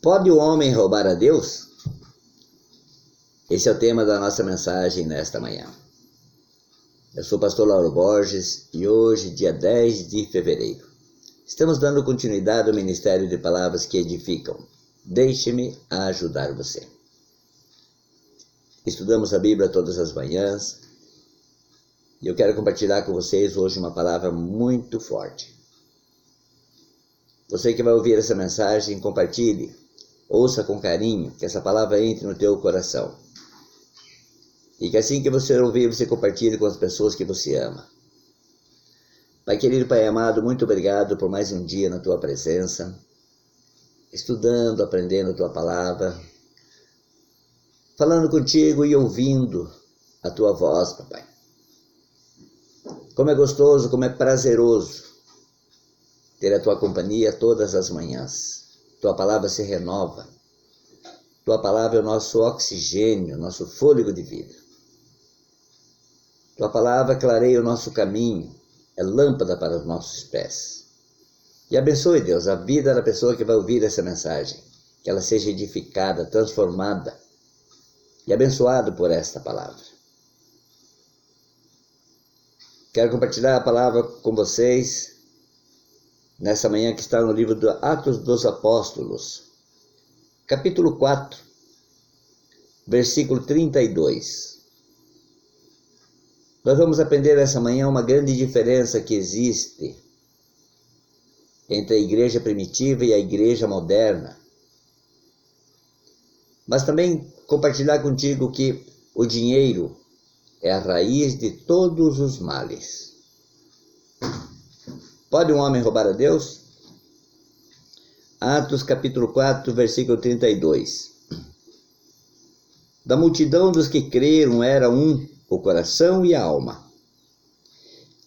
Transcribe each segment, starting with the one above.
Pode o homem roubar a Deus? Esse é o tema da nossa mensagem nesta manhã. Eu sou o pastor Lauro Borges e hoje, dia 10 de fevereiro, estamos dando continuidade ao ministério de palavras que edificam. Deixe-me ajudar você. Estudamos a Bíblia todas as manhãs e eu quero compartilhar com vocês hoje uma palavra muito forte. Você que vai ouvir essa mensagem, compartilhe Ouça com carinho, que essa palavra entre no teu coração. E que assim que você ouvir, você compartilhe com as pessoas que você ama. Pai querido, Pai amado, muito obrigado por mais um dia na tua presença, estudando, aprendendo a tua palavra, falando contigo e ouvindo a tua voz, papai. Como é gostoso, como é prazeroso ter a tua companhia todas as manhãs. Tua palavra se renova. Tua palavra é o nosso oxigênio, nosso fôlego de vida. Tua palavra clareia o nosso caminho, é lâmpada para os nossos pés. E abençoe, Deus, a vida da pessoa que vai ouvir essa mensagem, que ela seja edificada, transformada e abençoada por esta palavra. Quero compartilhar a palavra com vocês nessa manhã que está no livro do Atos dos Apóstolos, capítulo 4, versículo 32. Nós vamos aprender essa manhã uma grande diferença que existe entre a igreja primitiva e a igreja moderna. Mas também compartilhar contigo que o dinheiro é a raiz de todos os males. Pode um homem roubar a Deus? Atos capítulo 4, versículo 32. Da multidão dos que creram era um o coração e a alma.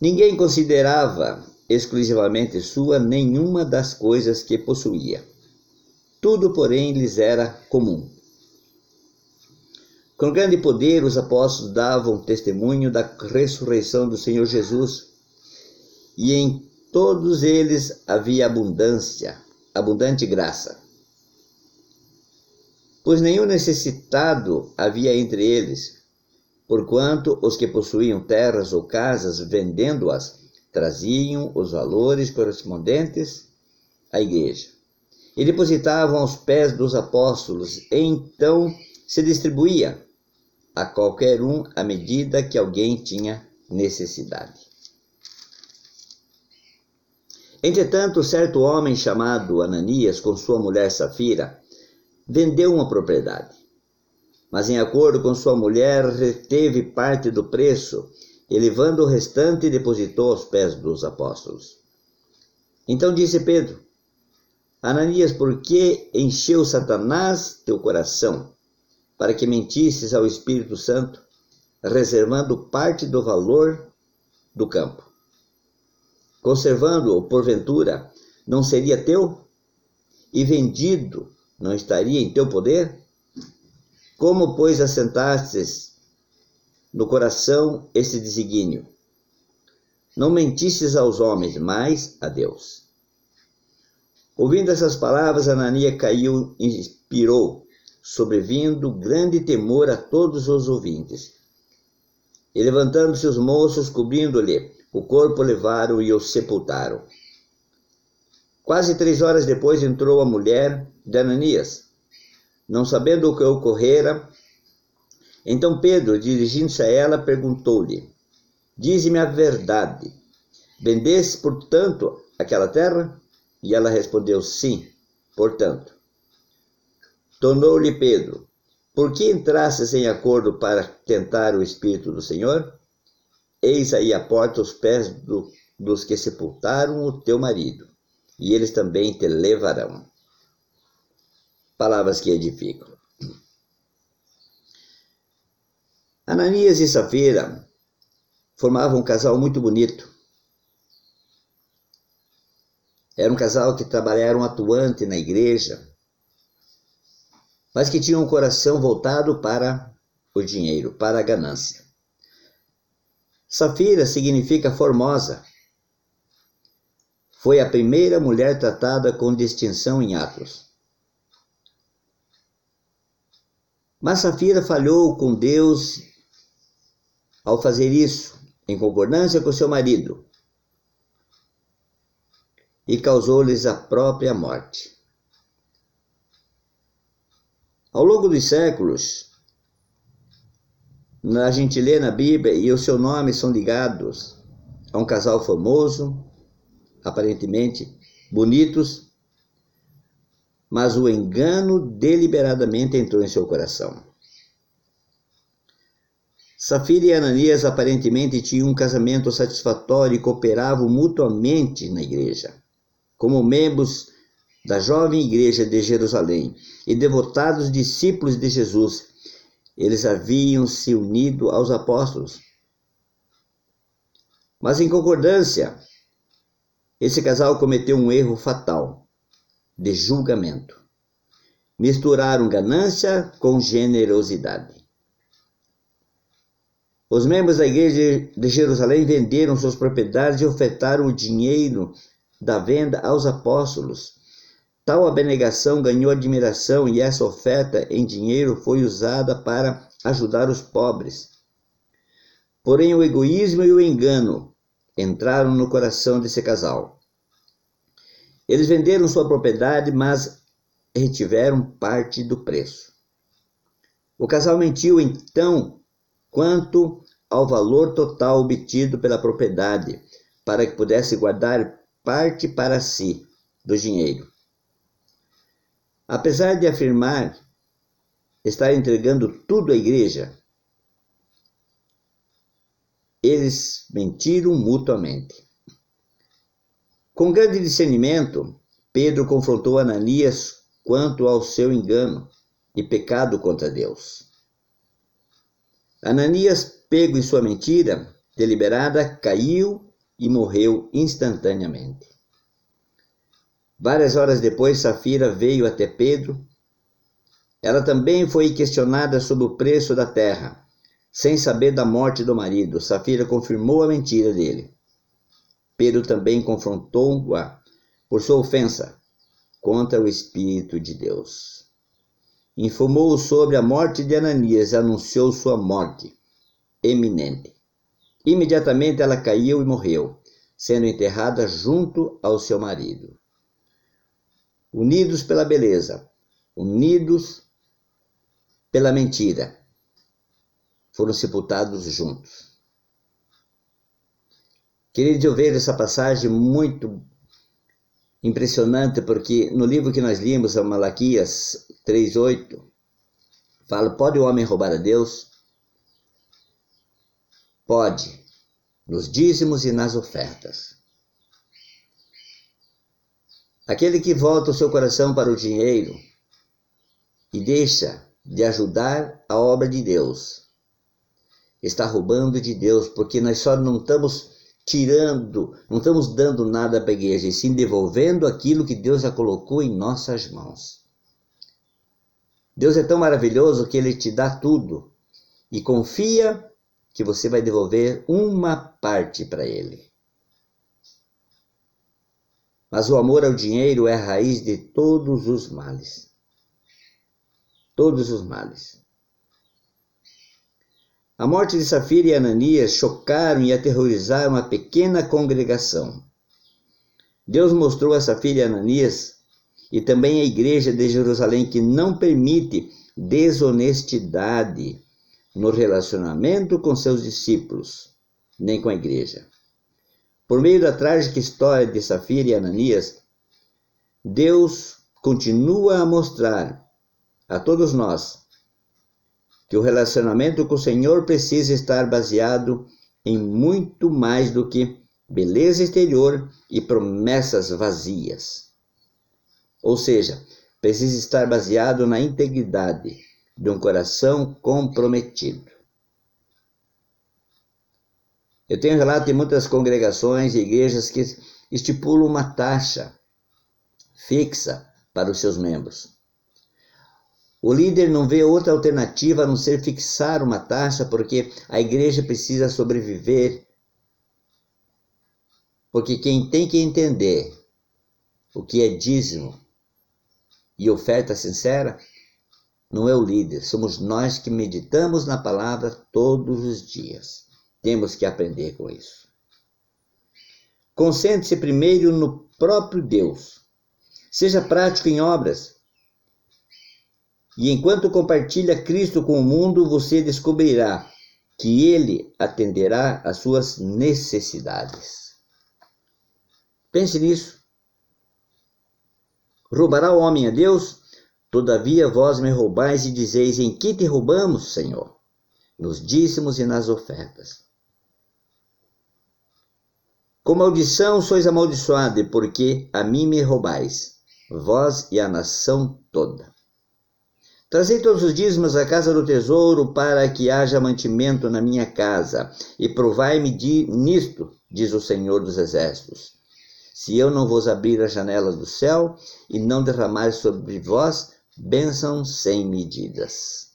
Ninguém considerava exclusivamente sua nenhuma das coisas que possuía. Tudo, porém, lhes era comum. Com grande poder, os apóstolos davam testemunho da ressurreição do Senhor Jesus, e em todos eles havia abundância, abundante graça. Pois nenhum necessitado havia entre eles, porquanto os que possuíam terras ou casas, vendendo-as, traziam os valores correspondentes à igreja e depositavam aos pés dos apóstolos, e então se distribuía a qualquer um à medida que alguém tinha necessidade. Entretanto, certo homem chamado Ananias, com sua mulher Safira, vendeu uma propriedade. Mas, em acordo com sua mulher, reteve parte do preço e, levando o restante, depositou aos pés dos apóstolos. Então disse Pedro: Ananias, por que encheu Satanás teu coração para que mentisses ao Espírito Santo, reservando parte do valor do campo? Conservando-o porventura, não seria teu? E vendido, não estaria em teu poder? Como, pois, assentastes no coração esse desígnio? Não mentistes aos homens, mas a Deus. Ouvindo essas palavras, Anania caiu e inspirou, sobrevindo grande temor a todos os ouvintes. E levantando-se os moços, cobrindo-lhe o corpo levaram e o sepultaram. Quase três horas depois entrou a mulher de Ananias. Não sabendo o que ocorrera, então Pedro, dirigindo-se a ela, perguntou-lhe: Dize-me a verdade. Vendeste, portanto, aquela terra? E ela respondeu: Sim, portanto. Tornou-lhe Pedro: Por que entrastes em acordo para tentar o Espírito do Senhor? Eis aí a porta os pés do, dos que sepultaram o teu marido, e eles também te levarão. Palavras que edificam. Ananias e Safira formavam um casal muito bonito. Era um casal que trabalharam atuante na igreja, mas que tinha um coração voltado para o dinheiro, para a ganância. Safira significa formosa. Foi a primeira mulher tratada com distinção em Atos. Mas Safira falhou com Deus ao fazer isso, em concordância com seu marido, e causou-lhes a própria morte. Ao longo dos séculos, a gente lê na Bíblia e o seu nome são ligados a um casal famoso, aparentemente bonitos, mas o engano deliberadamente entrou em seu coração. Safira e Ananias aparentemente tinham um casamento satisfatório e cooperavam mutuamente na igreja, como membros da jovem igreja de Jerusalém e devotados discípulos de Jesus. Eles haviam se unido aos apóstolos. Mas em concordância, esse casal cometeu um erro fatal de julgamento. Misturaram ganância com generosidade. Os membros da igreja de Jerusalém venderam suas propriedades e ofertaram o dinheiro da venda aos apóstolos. Tal abnegação ganhou admiração e essa oferta em dinheiro foi usada para ajudar os pobres. Porém, o egoísmo e o engano entraram no coração desse casal. Eles venderam sua propriedade, mas retiveram parte do preço. O casal mentiu então quanto ao valor total obtido pela propriedade, para que pudesse guardar parte para si do dinheiro. Apesar de afirmar estar entregando tudo à igreja, eles mentiram mutuamente. Com grande discernimento, Pedro confrontou Ananias quanto ao seu engano e pecado contra Deus. Ananias, pego em sua mentira deliberada, caiu e morreu instantaneamente. Várias horas depois, Safira veio até Pedro. Ela também foi questionada sobre o preço da terra, sem saber da morte do marido. Safira confirmou a mentira dele. Pedro também confrontou-a por sua ofensa contra o Espírito de Deus informou sobre a morte de Ananias e anunciou sua morte eminente. Imediatamente ela caiu e morreu, sendo enterrada junto ao seu marido. Unidos pela beleza, unidos pela mentira, foram sepultados juntos. Queridos, eu vejo essa passagem muito impressionante porque no livro que nós limos, a Malaquias 3:8, fala: "Pode o homem roubar a Deus? Pode, nos dízimos e nas ofertas." Aquele que volta o seu coração para o dinheiro e deixa de ajudar a obra de Deus, está roubando de Deus, porque nós só não estamos tirando, não estamos dando nada para a igreja, e sim devolvendo aquilo que Deus já colocou em nossas mãos. Deus é tão maravilhoso que ele te dá tudo e confia que você vai devolver uma parte para ele. Mas o amor ao dinheiro é a raiz de todos os males. Todos os males. A morte de Safira e Ananias chocaram e aterrorizaram a pequena congregação. Deus mostrou a Safira e Ananias e também a igreja de Jerusalém que não permite desonestidade no relacionamento com seus discípulos, nem com a igreja. Por meio da trágica história de Safira e Ananias, Deus continua a mostrar a todos nós que o relacionamento com o Senhor precisa estar baseado em muito mais do que beleza exterior e promessas vazias. Ou seja, precisa estar baseado na integridade de um coração comprometido. Eu tenho relato de muitas congregações e igrejas que estipulam uma taxa fixa para os seus membros. O líder não vê outra alternativa a não ser fixar uma taxa, porque a igreja precisa sobreviver. Porque quem tem que entender o que é dízimo e oferta sincera não é o líder, somos nós que meditamos na palavra todos os dias. Temos que aprender com isso. Concentre-se primeiro no próprio Deus. Seja prático em obras. E enquanto compartilha Cristo com o mundo, você descobrirá que Ele atenderá às suas necessidades. Pense nisso. Roubará o homem a Deus? Todavia vós me roubais e dizeis: Em que te roubamos, Senhor? Nos dízimos e nas ofertas. Com maldição sois amaldiçoado, porque a mim me roubais, vós e a nação toda. Trazei todos os dízimos à casa do tesouro, para que haja mantimento na minha casa, e provai-me nisto, diz o Senhor dos Exércitos. Se eu não vos abrir as janelas do céu e não derramar sobre vós bênção sem medidas.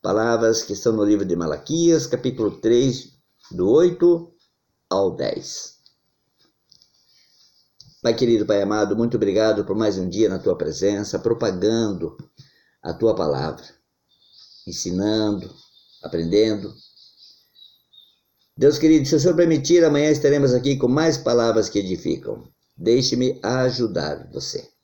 Palavras que estão no livro de Malaquias, capítulo 3, do 8 ao 10. Pai querido, Pai amado, muito obrigado por mais um dia na tua presença, propagando a tua palavra, ensinando, aprendendo. Deus querido, se o Senhor permitir, amanhã estaremos aqui com mais palavras que edificam. Deixe-me ajudar você.